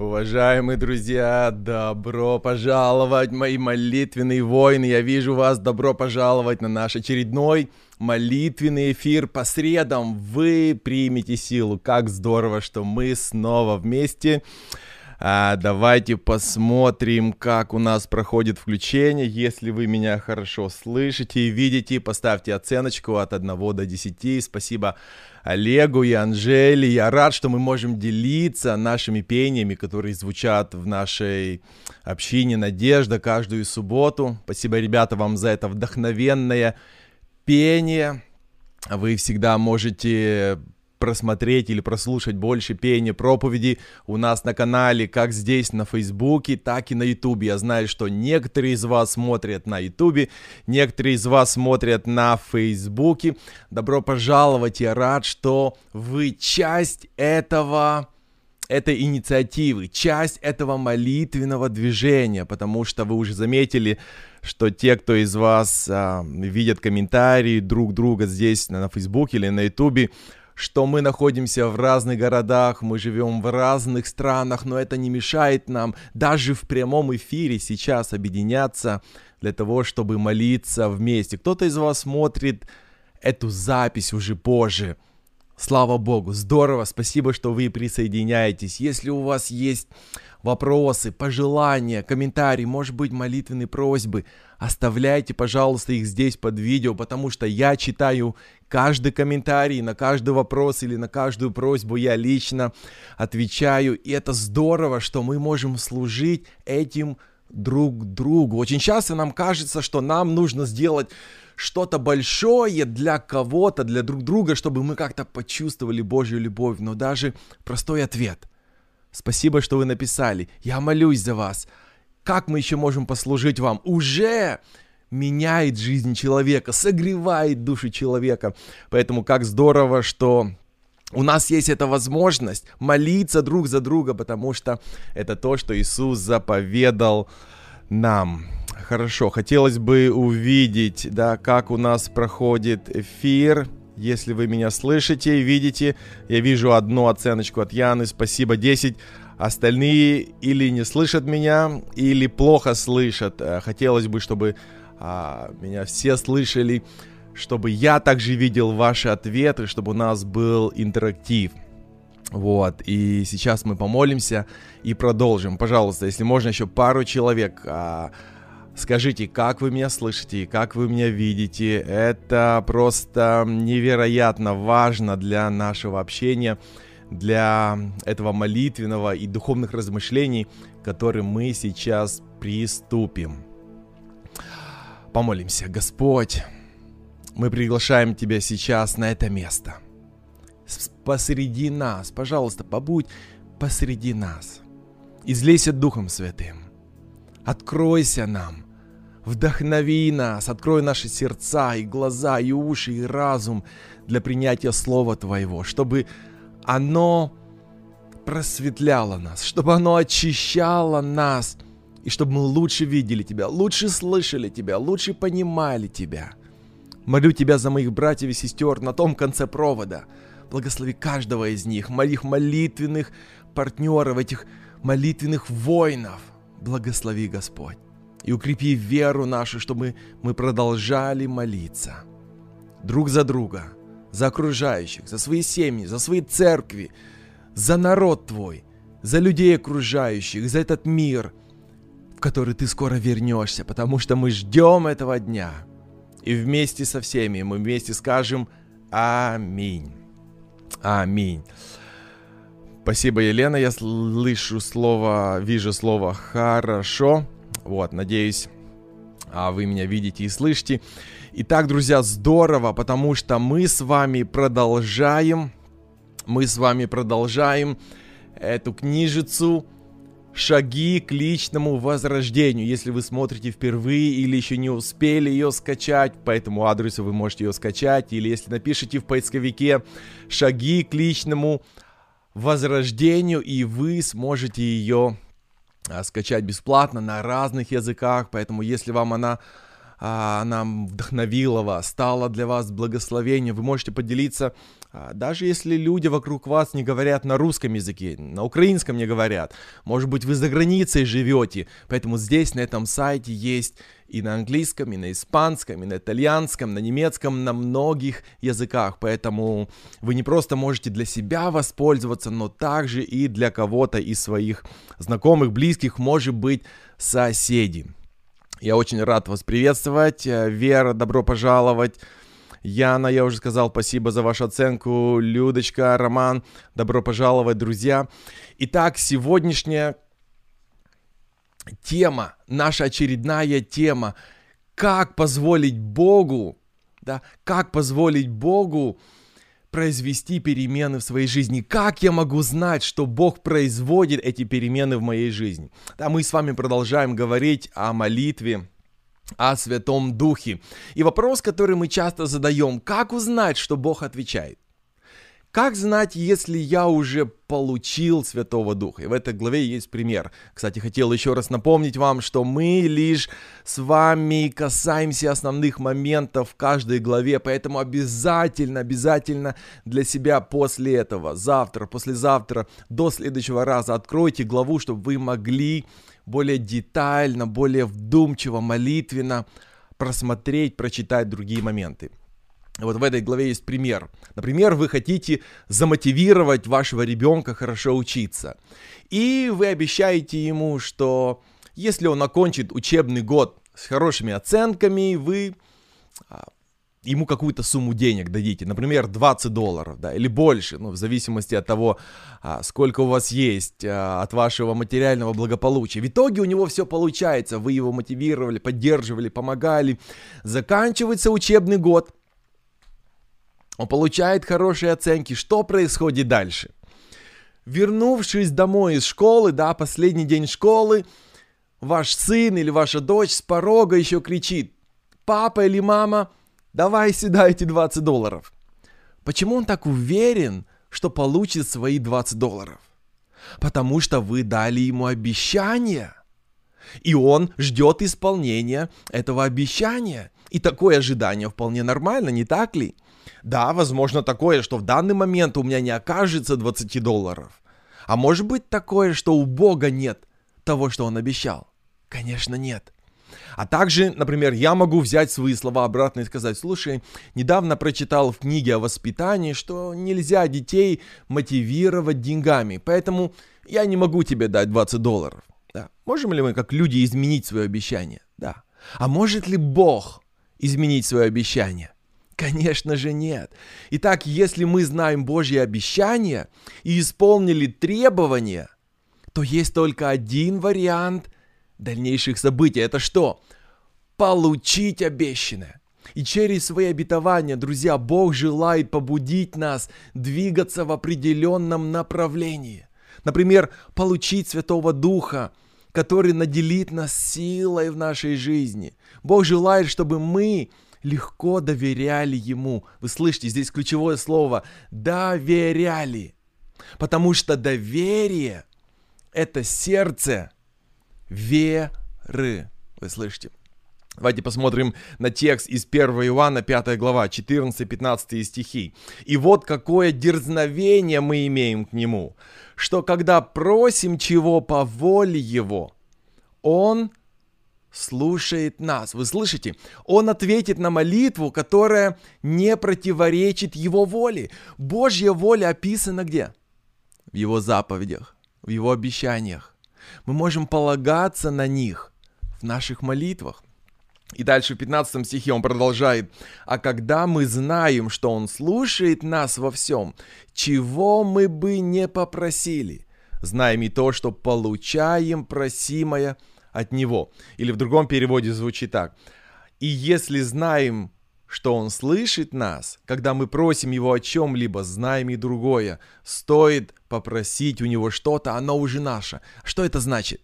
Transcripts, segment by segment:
Уважаемые друзья, добро пожаловать, мои молитвенные воины. Я вижу вас, добро пожаловать на наш очередной молитвенный эфир по средам. Вы примете силу. Как здорово, что мы снова вместе. А, давайте посмотрим, как у нас проходит включение. Если вы меня хорошо слышите и видите, поставьте оценочку от 1 до 10. Спасибо Олегу и Анжеле. Я рад, что мы можем делиться нашими пениями, которые звучат в нашей общине «Надежда» каждую субботу. Спасибо, ребята, вам за это вдохновенное пение. Вы всегда можете просмотреть или прослушать больше пения, проповеди у нас на канале, как здесь на Фейсбуке, так и на Ютубе. Я знаю, что некоторые из вас смотрят на Ютубе, некоторые из вас смотрят на Фейсбуке. Добро пожаловать, я рад, что вы часть этого этой инициативы, часть этого молитвенного движения, потому что вы уже заметили, что те, кто из вас а, видят комментарии друг друга здесь на, на Фейсбуке или на Ютубе, что мы находимся в разных городах, мы живем в разных странах, но это не мешает нам даже в прямом эфире сейчас объединяться для того, чтобы молиться вместе. Кто-то из вас смотрит эту запись уже позже. Слава Богу, здорово, спасибо, что вы присоединяетесь. Если у вас есть вопросы, пожелания, комментарии, может быть, молитвенные просьбы, оставляйте, пожалуйста, их здесь под видео, потому что я читаю каждый комментарий, на каждый вопрос или на каждую просьбу я лично отвечаю. И это здорово, что мы можем служить этим друг другу. Очень часто нам кажется, что нам нужно сделать что-то большое для кого-то, для друг друга, чтобы мы как-то почувствовали Божью любовь. Но даже простой ответ. Спасибо, что вы написали. Я молюсь за вас. Как мы еще можем послужить вам? Уже меняет жизнь человека, согревает душу человека. Поэтому как здорово, что у нас есть эта возможность молиться друг за друга, потому что это то, что Иисус заповедал нам. Хорошо, хотелось бы увидеть, да, как у нас проходит эфир. Если вы меня слышите, видите, я вижу одну оценочку от Яны, спасибо, 10. Остальные или не слышат меня, или плохо слышат. Э, хотелось бы, чтобы а, меня все слышали, чтобы я также видел ваши ответы, чтобы у нас был интерактив. Вот, и сейчас мы помолимся и продолжим. Пожалуйста, если можно еще пару человек, а, скажите, как вы меня слышите, как вы меня видите. Это просто невероятно важно для нашего общения, для этого молитвенного и духовных размышлений, к которым мы сейчас приступим. Помолимся. Господь, мы приглашаем Тебя сейчас на это место. Посреди нас, пожалуйста, побудь посреди нас. Излейся Духом Святым. Откройся нам. Вдохнови нас, открой наши сердца и глаза, и уши, и разум для принятия Слова Твоего, чтобы оно просветляло нас, чтобы оно очищало нас – и чтобы мы лучше видели Тебя, лучше слышали Тебя, лучше понимали Тебя. Молю Тебя за моих братьев и сестер на том конце провода. Благослови каждого из них, моих молитвенных партнеров, этих молитвенных воинов. Благослови, Господь. И укрепи веру нашу, чтобы мы продолжали молиться. Друг за друга, за окружающих, за свои семьи, за свои церкви, за народ Твой, за людей окружающих, за этот мир – в который ты скоро вернешься, потому что мы ждем этого дня. И вместе со всеми мы вместе скажем Аминь. Аминь. Спасибо, Елена. Я слышу слово, вижу слово «хорошо». Вот, надеюсь, а вы меня видите и слышите. Итак, друзья, здорово, потому что мы с вами продолжаем, мы с вами продолжаем эту книжицу шаги к личному возрождению. Если вы смотрите впервые или еще не успели ее скачать, по этому адресу вы можете ее скачать. Или если напишите в поисковике шаги к личному возрождению, и вы сможете ее а, скачать бесплатно на разных языках. Поэтому если вам она а, она вдохновила вас, стала для вас благословением. Вы можете поделиться А, даже если люди вокруг вас не говорят на русском языке, на украинском не говорят, может быть, вы за границей живете, поэтому здесь, на этом сайте, есть и на английском, и на испанском, и на итальянском, на немецком, на многих языках, поэтому вы не просто можете для себя воспользоваться, но также и для кого-то из своих знакомых, близких, может быть, соседей. Я очень рад вас приветствовать. Вера, добро пожаловать. Яна, я уже сказал, спасибо за вашу оценку. Людочка, Роман, добро пожаловать, друзья. Итак, сегодняшняя тема, наша очередная тема, как позволить Богу, да, как позволить Богу произвести перемены в своей жизни? Как я могу знать, что Бог производит эти перемены в моей жизни? Да, мы с вами продолжаем говорить о молитве, о Святом Духе. И вопрос, который мы часто задаем, как узнать, что Бог отвечает? Как знать, если я уже получил Святого Духа? И в этой главе есть пример. Кстати, хотел еще раз напомнить вам, что мы лишь с вами касаемся основных моментов в каждой главе, поэтому обязательно, обязательно для себя после этого, завтра, послезавтра, до следующего раза откройте главу, чтобы вы могли более детально, более вдумчиво, молитвенно просмотреть, прочитать другие моменты. Вот в этой главе есть пример. Например, вы хотите замотивировать вашего ребенка хорошо учиться. И вы обещаете ему, что если он окончит учебный год с хорошими оценками, вы а, ему какую-то сумму денег дадите, например, 20 долларов, да, или больше, ну, в зависимости от того, а, сколько у вас есть, а, от вашего материального благополучия. В итоге у него все получается, вы его мотивировали, поддерживали, помогали. Заканчивается учебный год, он получает хорошие оценки. Что происходит дальше? Вернувшись домой из школы, да, последний день школы, ваш сын или ваша дочь с порога еще кричит, папа или мама, давай сюда эти 20 долларов. Почему он так уверен, что получит свои 20 долларов? Потому что вы дали ему обещание. И он ждет исполнения этого обещания. И такое ожидание вполне нормально, не так ли? Да, возможно такое, что в данный момент у меня не окажется 20 долларов. А может быть такое, что у Бога нет того, что Он обещал? Конечно, нет. А также, например, я могу взять свои слова обратно и сказать, слушай, недавно прочитал в книге о воспитании, что нельзя детей мотивировать деньгами, поэтому я не могу тебе дать 20 долларов. Да. Можем ли мы, как люди, изменить свое обещание? Да. А может ли Бог изменить свое обещание? Конечно же нет. Итак, если мы знаем Божьи обещания и исполнили требования, то есть только один вариант дальнейших событий. Это что? Получить обещанное. И через свои обетования, друзья, Бог желает побудить нас двигаться в определенном направлении. Например, получить Святого Духа, который наделит нас силой в нашей жизни. Бог желает, чтобы мы легко доверяли ему. Вы слышите, здесь ключевое слово «доверяли». Потому что доверие – это сердце веры. Вы слышите? Давайте посмотрим на текст из 1 Иоанна, 5 глава, 14-15 стихи. «И вот какое дерзновение мы имеем к Нему, что когда просим чего по воле Его, Он слушает нас. Вы слышите? Он ответит на молитву, которая не противоречит Его воле. Божья воля описана где? В Его заповедях, в Его обещаниях. Мы можем полагаться на них в наших молитвах. И дальше в 15 стихе он продолжает. «А когда мы знаем, что Он слушает нас во всем, чего мы бы не попросили, знаем и то, что получаем просимое – от него. Или в другом переводе звучит так. И если знаем, что он слышит нас, когда мы просим его о чем-либо, знаем и другое, стоит попросить у него что-то, оно уже наше. Что это значит?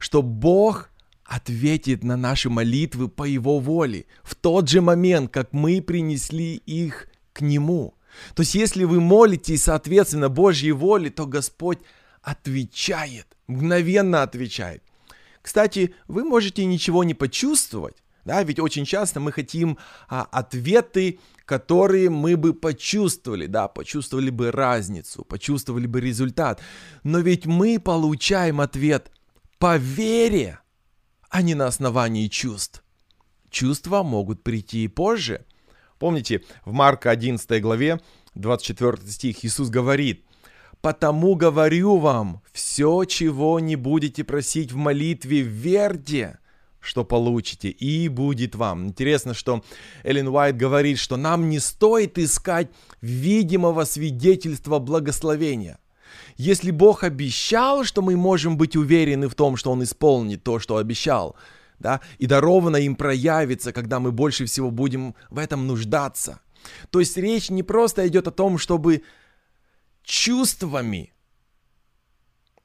Что Бог ответит на наши молитвы по его воле в тот же момент, как мы принесли их к нему. То есть если вы молитесь соответственно Божьей воле, то Господь отвечает, мгновенно отвечает. Кстати, вы можете ничего не почувствовать, Да, ведь очень часто мы хотим а, ответы, которые мы бы почувствовали, да, почувствовали бы разницу, почувствовали бы результат. Но ведь мы получаем ответ по вере, а не на основании чувств. Чувства могут прийти и позже. Помните, в Марка 11 главе 24 стих Иисус говорит, «Потому говорю вам, все, чего не будете просить в молитве, верьте, что получите, и будет вам. Интересно, что Эллен Уайт говорит, что нам не стоит искать видимого свидетельства благословения. Если Бог обещал, что мы можем быть уверены в том, что Он исполнит то, что обещал, да, и даровано им проявится, когда мы больше всего будем в этом нуждаться. То есть речь не просто идет о том, чтобы чувствами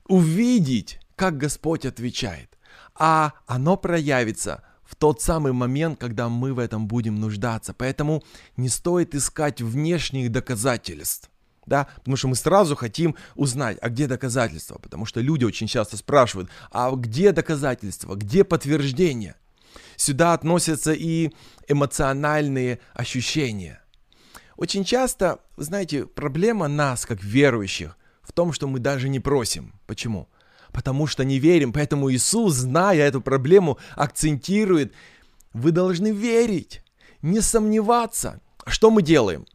увидеть, как Господь отвечает а оно проявится в тот самый момент, когда мы в этом будем нуждаться. Поэтому не стоит искать внешних доказательств. Да, потому что мы сразу хотим узнать, а где доказательства, потому что люди очень часто спрашивают, а где доказательства, где подтверждение. Сюда относятся и эмоциональные ощущения. Очень часто, знаете, проблема нас, как верующих, в том, что мы даже не просим. Почему? Потому что не верим. Поэтому Иисус, зная эту проблему, акцентирует, вы должны верить, не сомневаться. Что мы делаем?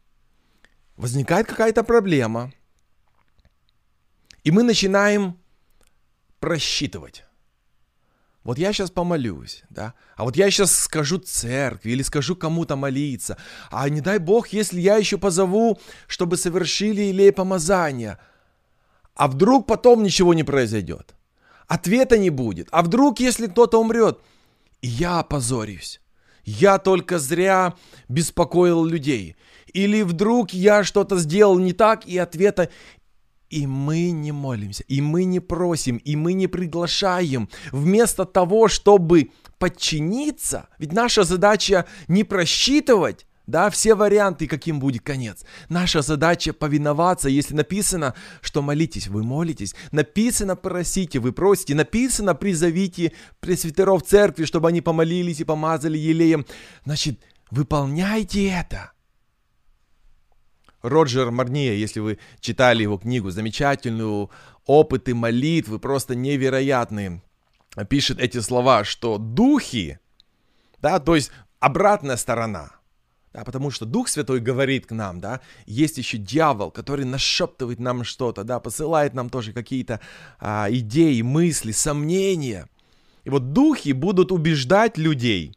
Возникает какая-то проблема, и мы начинаем просчитывать. Вот я сейчас помолюсь, да, а вот я сейчас скажу церкви или скажу кому-то молиться, а не дай Бог, если я еще позову, чтобы совершили или помазание – а вдруг потом ничего не произойдет? Ответа не будет. А вдруг, если кто-то умрет? Я опозорюсь. Я только зря беспокоил людей. Или вдруг я что-то сделал не так, и ответа... И мы не молимся, и мы не просим, и мы не приглашаем. Вместо того, чтобы подчиниться, ведь наша задача не просчитывать, да, все варианты, каким будет конец. Наша задача повиноваться, если написано, что молитесь, вы молитесь. Написано просите, вы просите. Написано призовите пресвитеров церкви, чтобы они помолились и помазали елеем. Значит, выполняйте это. Роджер Марния, если вы читали его книгу, замечательную, опыты молитвы, просто невероятные, пишет эти слова, что духи, да, то есть обратная сторона – да, потому что Дух Святой говорит к нам, да, есть еще дьявол, который нашептывает нам что-то, да, посылает нам тоже какие-то а, идеи, мысли, сомнения. И вот духи будут убеждать людей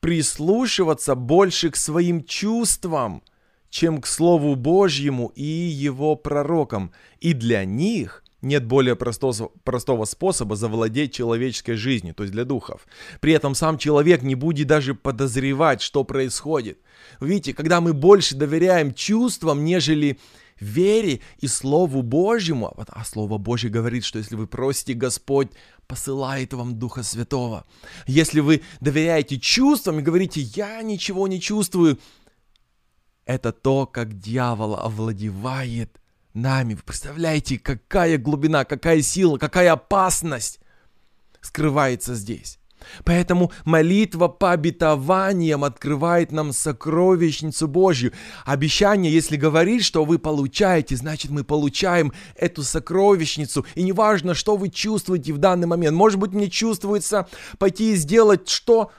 прислушиваться больше к своим чувствам, чем к Слову Божьему и его пророкам. И для них нет более простого, простого способа завладеть человеческой жизнью, то есть для духов. При этом сам человек не будет даже подозревать, что происходит. Видите, когда мы больше доверяем чувствам, нежели вере и Слову Божьему, а Слово Божье говорит, что если вы просите, Господь посылает вам Духа Святого. Если вы доверяете чувствам и говорите, я ничего не чувствую, это то, как дьявол овладевает нами. Вы представляете, какая глубина, какая сила, какая опасность скрывается здесь. Поэтому молитва по обетованиям открывает нам сокровищницу Божью. Обещание, если говорит, что вы получаете, значит мы получаем эту сокровищницу. И неважно, что вы чувствуете в данный момент. Может быть, мне чувствуется пойти и сделать что,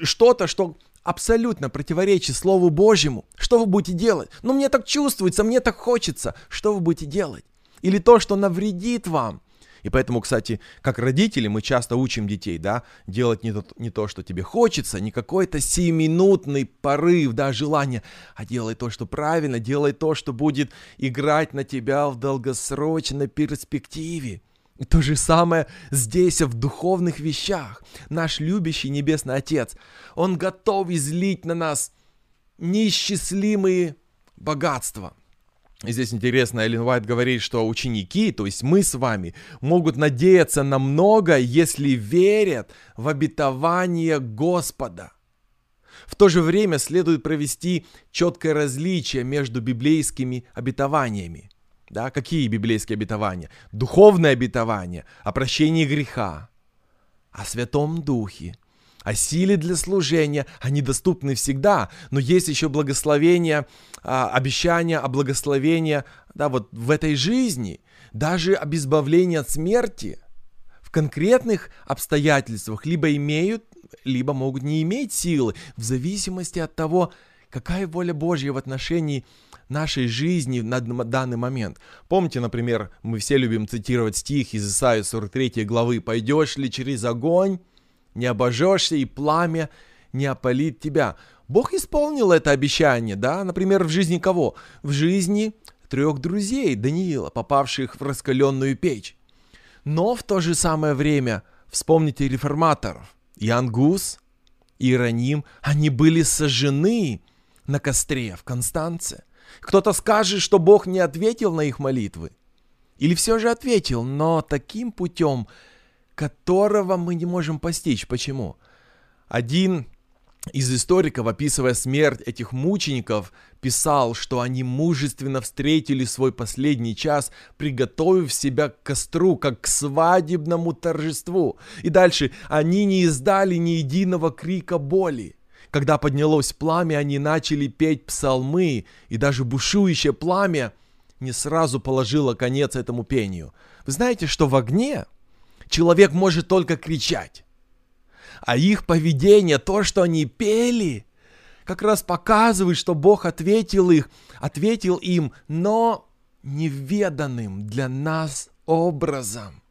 что-то, что абсолютно противоречит Слову Божьему, что вы будете делать? Ну, мне так чувствуется, мне так хочется. Что вы будете делать? Или то, что навредит вам? И поэтому, кстати, как родители мы часто учим детей, да, делать не то, не то что тебе хочется, не какой-то семиминутный порыв, да, желание, а делай то, что правильно, делай то, что будет играть на тебя в долгосрочной перспективе. То же самое здесь, в духовных вещах. Наш любящий Небесный Отец, Он готов излить на нас неисчислимые богатства. И здесь интересно, Эллен Уайт говорит, что ученики, то есть мы с вами, могут надеяться на много, если верят в обетование Господа. В то же время следует провести четкое различие между библейскими обетованиями. Да, какие библейские обетования? Духовное обетование о прощении греха, о Святом Духе, о силе для служения, они доступны всегда, но есть еще благословение, а, обещание о благословении, да, вот в этой жизни, даже об избавлении от смерти в конкретных обстоятельствах либо имеют, либо могут не иметь силы, в зависимости от того, какая воля Божья в отношении нашей жизни на данный момент. Помните, например, мы все любим цитировать стих из Исаии 43 главы «Пойдешь ли через огонь, не обожжешься, и пламя не опалит тебя». Бог исполнил это обещание, да, например, в жизни кого? В жизни трех друзей Даниила, попавших в раскаленную печь. Но в то же самое время вспомните реформаторов. Иоанн Гус, Иероним, они были сожжены на костре в Констанце. Кто-то скажет, что Бог не ответил на их молитвы. Или все же ответил, но таким путем, которого мы не можем постичь. Почему? Один из историков, описывая смерть этих мучеников, писал, что они мужественно встретили свой последний час, приготовив себя к костру, как к свадебному торжеству. И дальше, они не издали ни единого крика боли. Когда поднялось пламя, они начали петь псалмы, и даже бушующее пламя не сразу положило конец этому пению. Вы знаете, что в огне человек может только кричать. А их поведение, то, что они пели, как раз показывает, что Бог ответил их, ответил им, но неведанным для нас образом.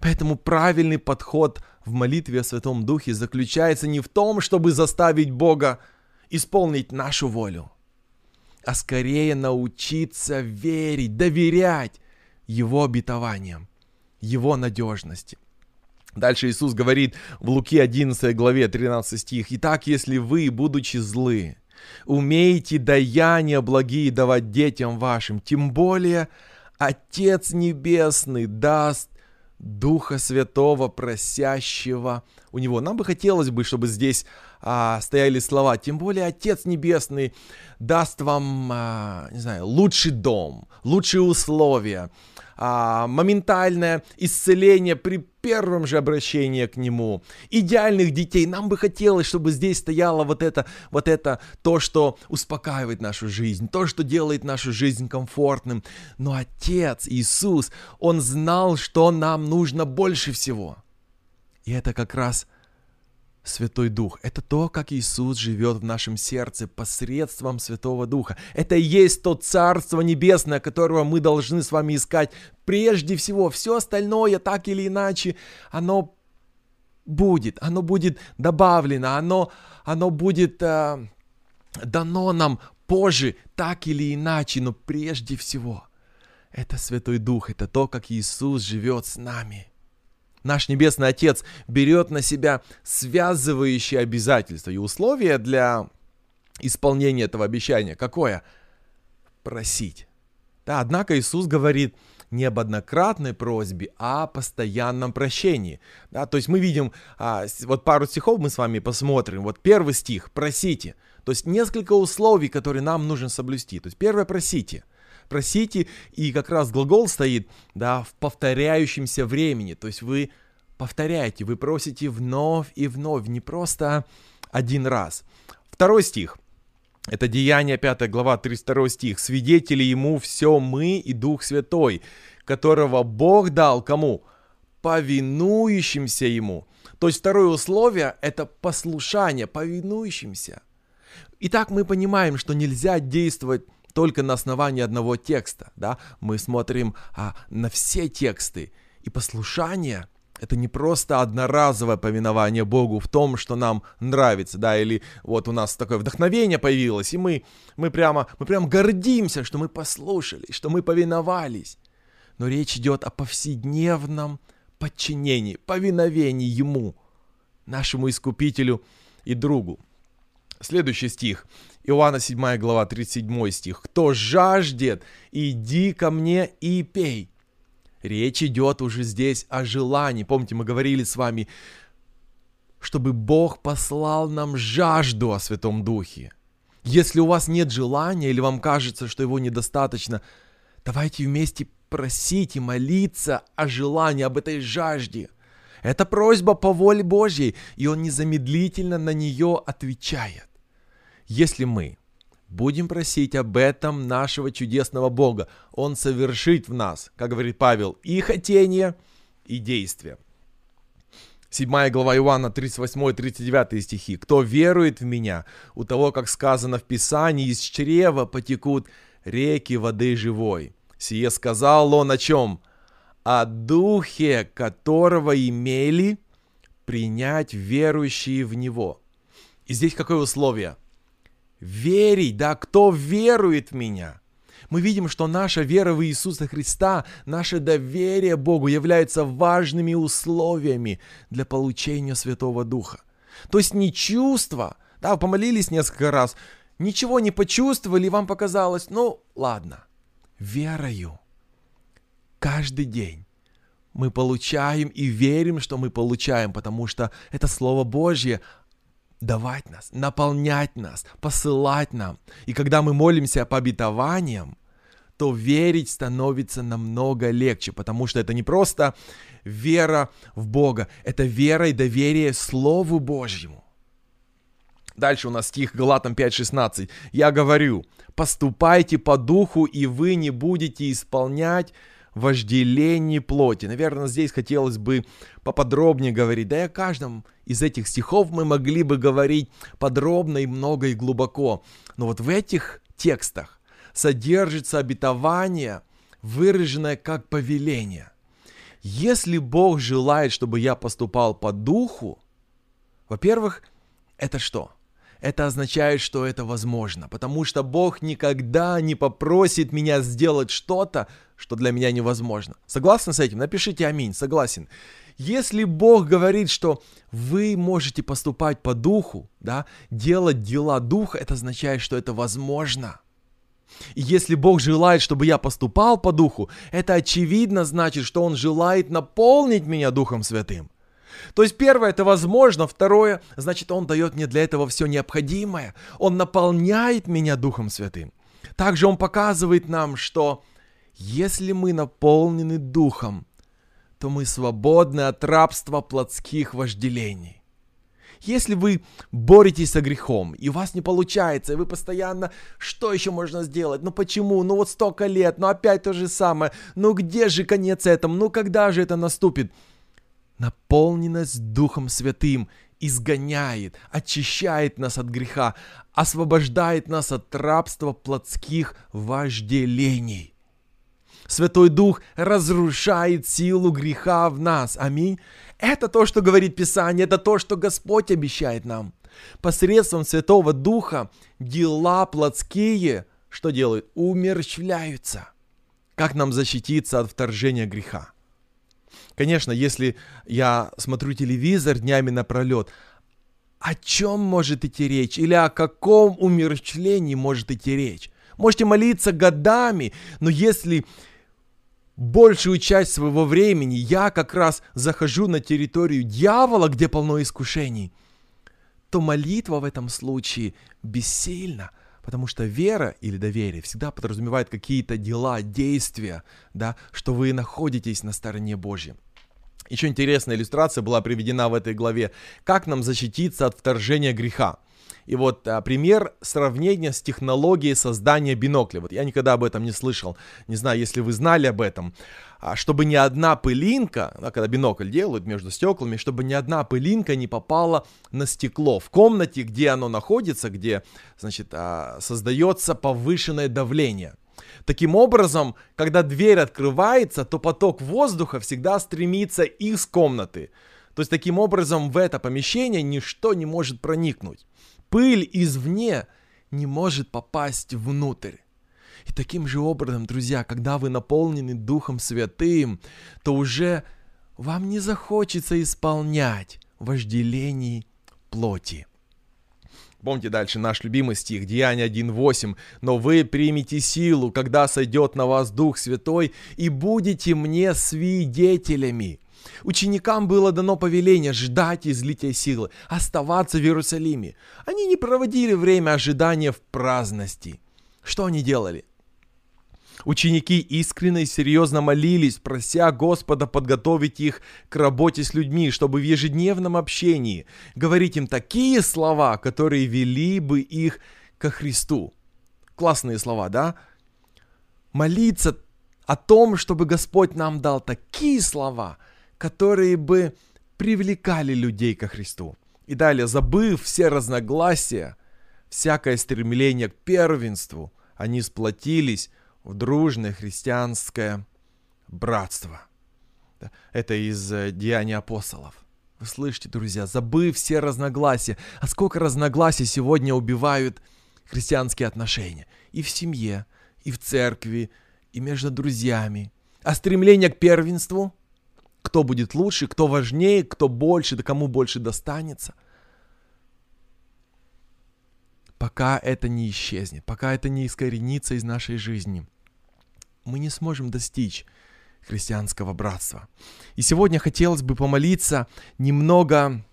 Поэтому правильный подход в молитве о Святом Духе заключается не в том, чтобы заставить Бога исполнить нашу волю, а скорее научиться верить, доверять Его обетованиям, Его надежности. Дальше Иисус говорит в Луки 11 главе 13 стих. «Итак, если вы, будучи злы, умеете даяния благие давать детям вашим, тем более Отец Небесный даст Духа Святого, просящего у Него. Нам бы хотелось бы, чтобы здесь а, стояли слова, тем более Отец Небесный даст вам, а, не знаю, лучший дом, лучшие условия, а, моментальное исцеление при первом же обращении к нему, идеальных детей. Нам бы хотелось, чтобы здесь стояло вот это, вот это, то, что успокаивает нашу жизнь, то, что делает нашу жизнь комфортным. Но Отец Иисус, Он знал, что нам нужно больше всего. И это как раз Святой Дух. Это то, как Иисус живет в нашем сердце посредством Святого Духа. Это и есть то Царство Небесное, которого мы должны с вами искать. Прежде всего, все остальное, так или иначе, оно будет, оно будет добавлено, оно, оно будет э, дано нам позже, так или иначе, но прежде всего, это Святой Дух, это то, как Иисус живет с нами – Наш Небесный Отец берет на себя связывающие обязательства и условия для исполнения этого обещания. Какое? Просить. Да, однако Иисус говорит не об однократной просьбе, а о постоянном прощении. Да, то есть мы видим, а, вот пару стихов мы с вами посмотрим. Вот первый стих «просите». То есть несколько условий, которые нам нужно соблюсти. То есть первое «просите» просите, и как раз глагол стоит, да, в повторяющемся времени, то есть вы повторяете, вы просите вновь и вновь, не просто один раз. Второй стих. Это Деяние 5 глава 32 стих. «Свидетели ему все мы и Дух Святой, которого Бог дал кому? Повинующимся ему». То есть второе условие – это послушание, повинующимся. Итак, мы понимаем, что нельзя действовать только на основании одного текста, да, мы смотрим а, на все тексты. И послушание — это не просто одноразовое повинование Богу в том, что нам нравится, да, или вот у нас такое вдохновение появилось, и мы, мы прямо, мы прямо гордимся, что мы послушали, что мы повиновались. Но речь идет о повседневном подчинении, повиновении Ему, нашему Искупителю и другу. Следующий стих. Иоанна 7 глава 37 стих. «Кто жаждет, иди ко мне и пей». Речь идет уже здесь о желании. Помните, мы говорили с вами, чтобы Бог послал нам жажду о Святом Духе. Если у вас нет желания или вам кажется, что его недостаточно, давайте вместе просить и молиться о желании, об этой жажде. Это просьба по воле Божьей, и Он незамедлительно на нее отвечает. Если мы будем просить об этом нашего чудесного Бога, Он совершит в нас, как говорит Павел, и хотение, и действие. 7 глава Иоанна, 38-39 стихи. «Кто верует в Меня, у того, как сказано в Писании, из чрева потекут реки воды живой». Сие сказал он о чем? О духе, которого имели принять верующие в Него. И здесь какое условие? Верить, да, кто верует в Меня – мы видим, что наша вера в Иисуса Христа, наше доверие Богу являются важными условиями для получения Святого Духа. То есть не чувства, да, помолились несколько раз, ничего не почувствовали, вам показалось, ну ладно, верою. Каждый день мы получаем и верим, что мы получаем, потому что это Слово Божье, давать нас, наполнять нас, посылать нам. И когда мы молимся по обетованиям, то верить становится намного легче, потому что это не просто вера в Бога, это вера и доверие Слову Божьему. Дальше у нас стих Галатам 5.16. «Я говорю, поступайте по духу, и вы не будете исполнять вожделение плоти». Наверное, здесь хотелось бы поподробнее говорить. Да и о каждом из этих стихов мы могли бы говорить подробно и много и глубоко. Но вот в этих текстах содержится обетование, выраженное как повеление. Если Бог желает, чтобы я поступал по духу, во-первых, это что? Это означает, что это возможно, потому что Бог никогда не попросит меня сделать что-то, что для меня невозможно. Согласны с этим? Напишите аминь, согласен. Если Бог говорит, что вы можете поступать по духу, да, делать дела духа, это означает, что это возможно. И если Бог желает, чтобы я поступал по духу, это очевидно значит, что Он желает наполнить меня Духом Святым. То есть первое это возможно, второе, значит Он дает мне для этого все необходимое. Он наполняет меня Духом Святым. Также Он показывает нам, что если мы наполнены Духом, то мы свободны от рабства плотских вожделений. Если вы боретесь со грехом, и у вас не получается, и вы постоянно, что еще можно сделать? Ну почему? Ну вот столько лет, ну опять то же самое. Ну где же конец этому? Ну когда же это наступит? Наполненность Духом Святым изгоняет, очищает нас от греха, освобождает нас от рабства плотских вожделений. Святой Дух разрушает силу греха в нас. Аминь. Это то, что говорит Писание, это то, что Господь обещает нам. Посредством Святого Духа дела плотские, что делают? Умерщвляются. Как нам защититься от вторжения греха? Конечно, если я смотрю телевизор днями напролет, о чем может идти речь? Или о каком умерщвлении может идти речь? Можете молиться годами, но если большую часть своего времени я как раз захожу на территорию дьявола, где полно искушений, то молитва в этом случае бессильна, потому что вера или доверие всегда подразумевает какие-то дела, действия, да, что вы находитесь на стороне Божьей. Еще интересная иллюстрация была приведена в этой главе. Как нам защититься от вторжения греха? И вот а, пример сравнения с технологией создания бинокля. Вот я никогда об этом не слышал. Не знаю, если вы знали об этом. А, чтобы ни одна пылинка, да, когда бинокль делают между стеклами, чтобы ни одна пылинка не попала на стекло. В комнате, где оно находится, где, значит, а, создается повышенное давление. Таким образом, когда дверь открывается, то поток воздуха всегда стремится из комнаты. То есть таким образом в это помещение ничто не может проникнуть пыль извне не может попасть внутрь. И таким же образом, друзья, когда вы наполнены Духом Святым, то уже вам не захочется исполнять вожделений плоти. Помните дальше наш любимый стих, Деяние 1.8. «Но вы примете силу, когда сойдет на вас Дух Святой, и будете мне свидетелями». Ученикам было дано повеление ждать излития силы, оставаться в Иерусалиме. Они не проводили время ожидания в праздности. Что они делали? Ученики искренне и серьезно молились, прося Господа подготовить их к работе с людьми, чтобы в ежедневном общении говорить им такие слова, которые вели бы их ко Христу. Классные слова, да? Молиться о том, чтобы Господь нам дал такие слова, которые бы привлекали людей ко Христу. И далее, забыв все разногласия, всякое стремление к первенству, они сплотились в дружное христианское братство. Это из э, Деяний апостолов. Вы слышите, друзья, забыв все разногласия. А сколько разногласий сегодня убивают христианские отношения? И в семье, и в церкви, и между друзьями. А стремление к первенству? Кто будет лучше, кто важнее, кто больше, да кому больше достанется? Пока это не исчезнет, пока это не искоренится из нашей жизни, мы не сможем достичь христианского братства. И сегодня хотелось бы помолиться немного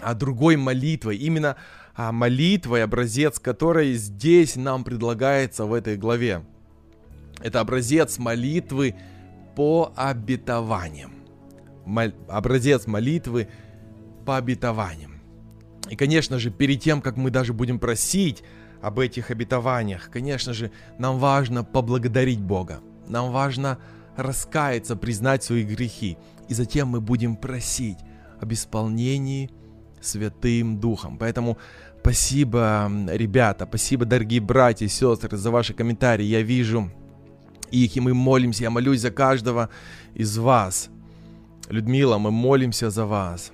о другой молитвой, именно о молитвой, образец которой здесь нам предлагается в этой главе. Это образец молитвы по обетованиям. Мол, образец молитвы по обетованиям. И, конечно же, перед тем, как мы даже будем просить об этих обетованиях, конечно же, нам важно поблагодарить Бога. Нам важно раскаяться, признать свои грехи. И затем мы будем просить об исполнении Святым Духом. Поэтому спасибо, ребята, спасибо, дорогие братья и сестры, за ваши комментарии. Я вижу их, и мы молимся. Я молюсь за каждого из вас. Людмила, мы молимся за вас.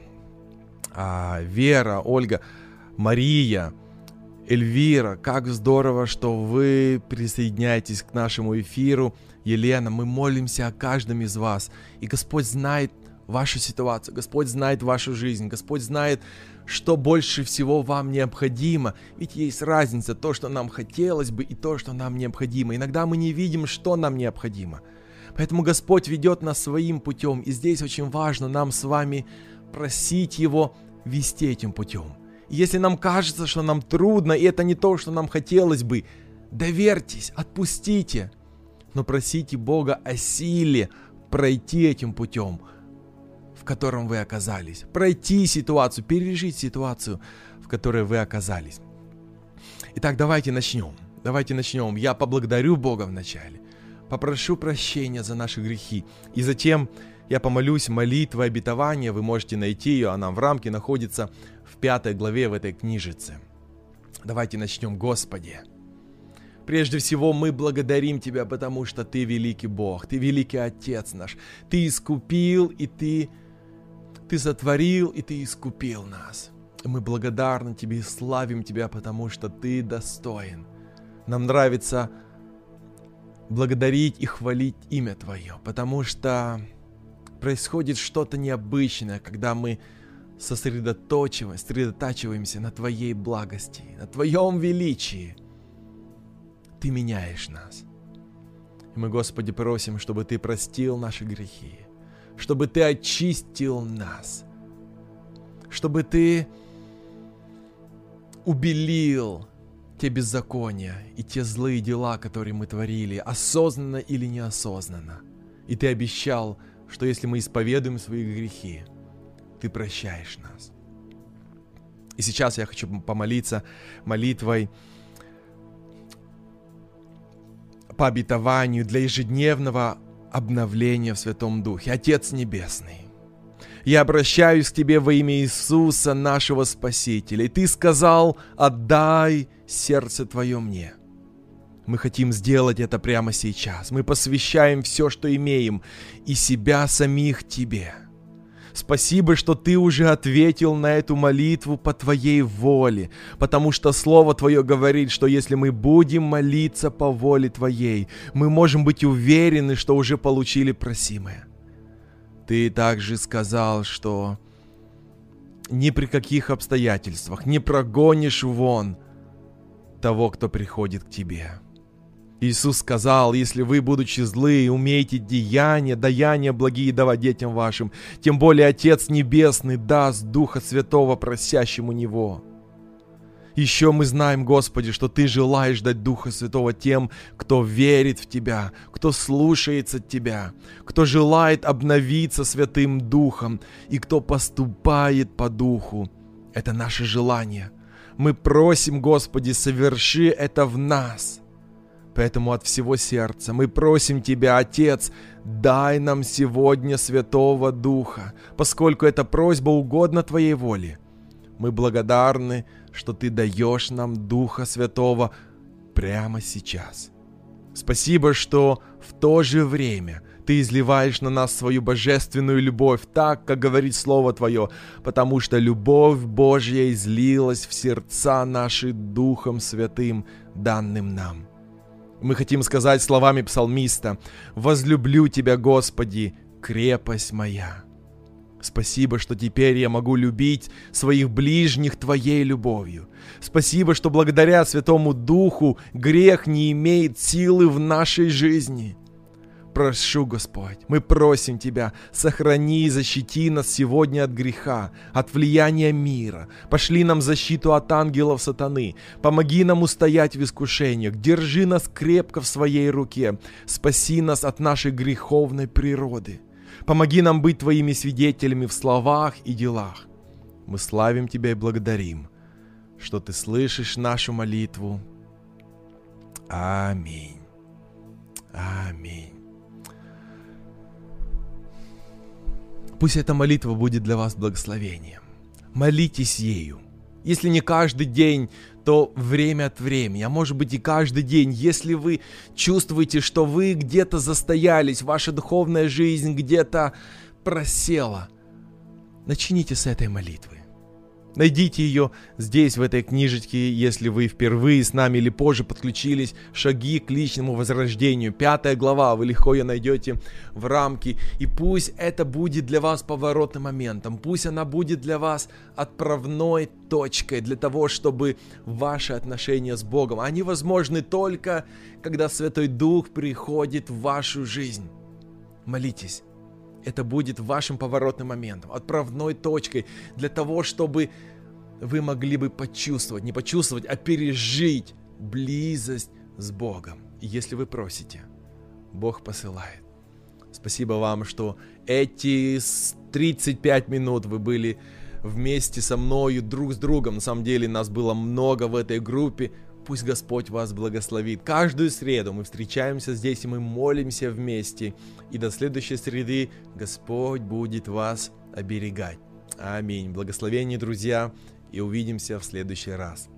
А, Вера, Ольга, Мария, Эльвира, как здорово, что вы присоединяетесь к нашему эфиру. Елена, мы молимся о каждом из вас. И Господь знает вашу ситуацию, Господь знает вашу жизнь, Господь знает, что больше всего вам необходимо. Ведь есть разница, то, что нам хотелось бы, и то, что нам необходимо. Иногда мы не видим, что нам необходимо. Поэтому Господь ведет нас своим путем. И здесь очень важно нам с вами просить Его вести этим путем. И если нам кажется, что нам трудно, и это не то, что нам хотелось бы, доверьтесь, отпустите. Но просите Бога о силе пройти этим путем, в котором вы оказались. Пройти ситуацию, пережить ситуацию, в которой вы оказались. Итак, давайте начнем. Давайте начнем. Я поблагодарю Бога вначале. Попрошу прощения за наши грехи. И затем я помолюсь молитвой обетования. Вы можете найти ее. Она в рамке находится в пятой главе в этой книжице. Давайте начнем, Господи. Прежде всего, мы благодарим Тебя, потому что Ты великий Бог, Ты великий Отец наш. Ты искупил, и Ты ты сотворил, и Ты искупил нас. Мы благодарны Тебе и славим Тебя, потому что Ты достоин. Нам нравится благодарить и хвалить имя Твое, потому что происходит что-то необычное, когда мы сосредоточиваемся, сосредотачиваемся на Твоей благости, на Твоем величии. Ты меняешь нас. И мы, Господи, просим, чтобы Ты простил наши грехи, чтобы Ты очистил нас, чтобы Ты убелил те беззакония и те злые дела, которые мы творили, осознанно или неосознанно. И Ты обещал, что если мы исповедуем свои грехи, Ты прощаешь нас. И сейчас я хочу помолиться молитвой по обетованию для ежедневного обновления в Святом Духе. Отец Небесный, я обращаюсь к Тебе во имя Иисуса, нашего Спасителя. И Ты сказал, отдай сердце Твое мне. Мы хотим сделать это прямо сейчас. Мы посвящаем все, что имеем, и себя самих Тебе. Спасибо, что Ты уже ответил на эту молитву по Твоей воле, потому что Слово Твое говорит, что если мы будем молиться по воле Твоей, мы можем быть уверены, что уже получили просимое. Ты также сказал, что ни при каких обстоятельствах не прогонишь вон того, кто приходит к Тебе. Иисус сказал, если вы, будучи злые, умеете деяния, даяния благие давать детям вашим, тем более Отец Небесный даст Духа Святого просящему Него. Еще мы знаем, Господи, что Ты желаешь дать Духа Святого тем, кто верит в Тебя, кто слушается Тебя, кто желает обновиться Святым Духом и кто поступает по Духу. Это наше желание. Мы просим, Господи, соверши это в нас. Поэтому от всего сердца мы просим Тебя, Отец, дай нам сегодня Святого Духа, поскольку эта просьба угодна Твоей воле. Мы благодарны что Ты даешь нам Духа Святого прямо сейчас. Спасибо, что в то же время Ты изливаешь на нас свою божественную любовь, так, как говорит Слово Твое, потому что любовь Божья излилась в сердца наши Духом Святым, данным нам. Мы хотим сказать словами псалмиста «Возлюблю Тебя, Господи, крепость моя». Спасибо, что теперь я могу любить своих ближних Твоей любовью. Спасибо, что благодаря Святому Духу грех не имеет силы в нашей жизни. Прошу, Господь, мы просим Тебя, сохрани и защити нас сегодня от греха, от влияния мира. Пошли нам защиту от ангелов сатаны. Помоги нам устоять в искушениях. Держи нас крепко в своей руке. Спаси нас от нашей греховной природы. Помоги нам быть Твоими свидетелями в словах и делах. Мы славим Тебя и благодарим, что Ты слышишь нашу молитву. Аминь. Аминь. Пусть эта молитва будет для вас благословением. Молитесь ею. Если не каждый день, то время от времени, а может быть и каждый день, если вы чувствуете, что вы где-то застоялись, ваша духовная жизнь где-то просела, начните с этой молитвы. Найдите ее здесь, в этой книжечке, если вы впервые с нами или позже подключились. Шаги к личному возрождению. Пятая глава, вы легко ее найдете в рамке. И пусть это будет для вас поворотным моментом. Пусть она будет для вас отправной точкой для того, чтобы ваши отношения с Богом, они возможны только, когда Святой Дух приходит в вашу жизнь. Молитесь это будет вашим поворотным моментом, отправной точкой для того, чтобы вы могли бы почувствовать, не почувствовать, а пережить близость с Богом. И если вы просите, Бог посылает. Спасибо вам, что эти 35 минут вы были вместе со мною, друг с другом. На самом деле нас было много в этой группе. Пусть Господь вас благословит. Каждую среду мы встречаемся здесь и мы молимся вместе. И до следующей среды Господь будет вас оберегать. Аминь. Благословение, друзья, и увидимся в следующий раз.